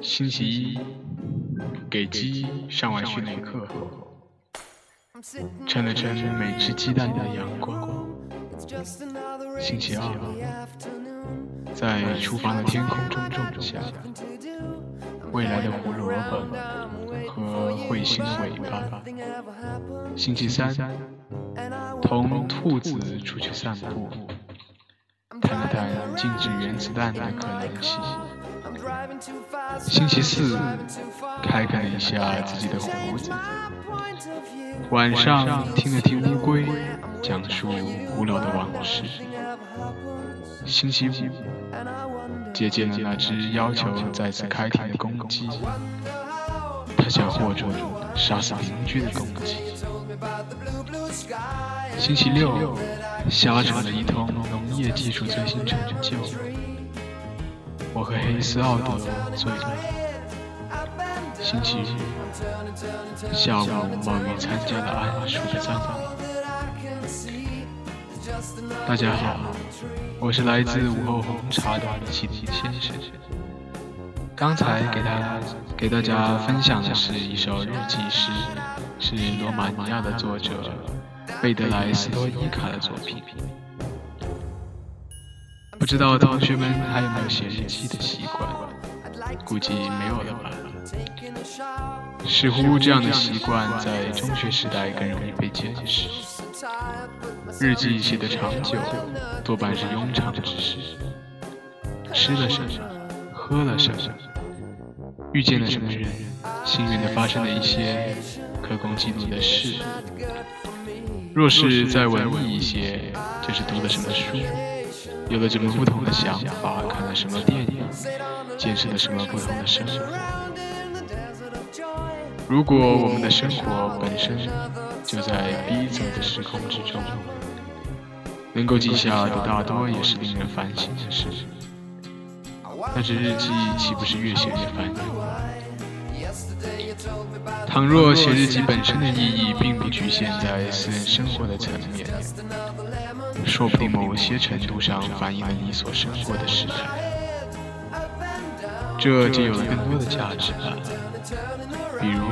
星期一，给鸡上完训练课。后，撑了撑没吃鸡蛋的阳光。星期二，在厨房的天空中种下未来的胡萝卜。彗星的尾巴。星期三，同兔子出去散步，谈了谈静止原子弹的可能性。星期四，开开了一下自己的胡子。晚上听了听乌龟讲述古老的往事。星期五，接见了那只要求再次开庭的公鸡。他想获准杀死邻居的公鸡。星期六，瞎扯了一通农业技术最新成就。我和黑斯奥德醉了。星期日下午，冒雨参加了阿叔的葬礼。大家好，我是来自午后红茶的启迪先生。刚才给他给大家分享的是一首日记诗，是罗马尼亚的作者贝德莱斯托伊卡的作品。不知道同学们还有没有写日记的习惯？估计没有了吧。似乎这样的习惯在中学时代更容易被坚持。日记写得长久，多半是庸常之事。吃了什么？喝了什么？遇见了什么人？幸运的发生了一些可供记录的事。若是再文艺一些，就是读了什么书。有了什么不同的想法，看了什么电影，见识了什么不同的生活。如果我们的生活本身就在逼仄的时空之中，能够记下的大多也是令人烦心的事，那这日记岂不是越写越烦人？倘若写日记本身的意义并不局限在私人生活的层面。说不定某些程度上反映了你所生活的时代，这就有了更多的价值了。比如，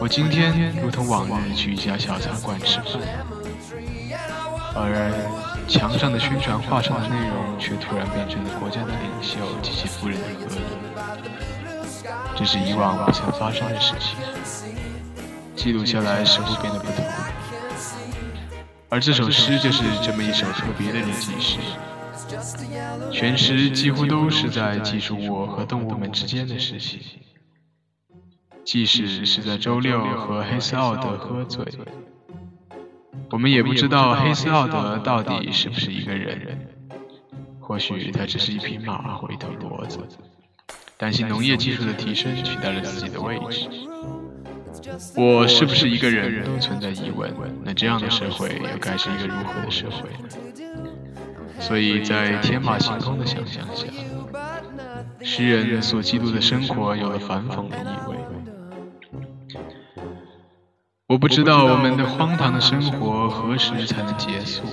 我今天如同往日去一家小餐馆吃饭，而墙上的宣传画上的内容却突然变成了国家的领袖及其夫人的合影，这是以往不曾发生的事情，记录下来似乎变得不同。而这首诗就是这么一首特别的日记诗，全诗几乎都是在记述我和动物们之间的事情。即使是在周六和黑斯奥德喝醉，我们也不知道黑斯奥德到底是不是一个人，或许他只是一匹马或一头骡子，担心农业技术的提升取代了自己的位置。我是不是一个人都存在疑问？那这样的社会又该是一个如何的社会呢？所以在天马行空的想象下，诗人所记录的生活有了反讽的意味。我不知道我们的荒唐的生活何时才能结束，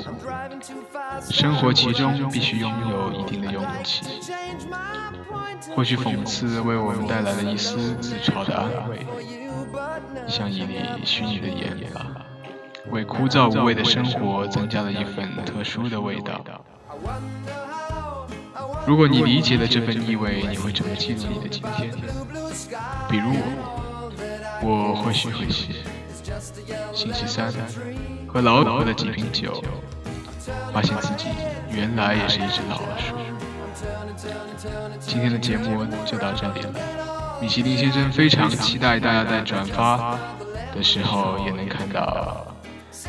生活其中必须拥有一定的勇气。或许讽刺为我们带来了一丝自嘲的安慰。像一粒虚拟的盐吧，为枯燥无味的生活增加了一份特殊的味道。如果你理解了这份意味，你会怎么记录你的今天？比如我，我或许会写：星期三，喝老喝了几瓶酒，发现自己原来也是一只老鼠。今天的节目就到这里了。米其林先生非常期待大家在转发的时候也能看到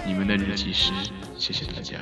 你们的日记诗，谢谢大家。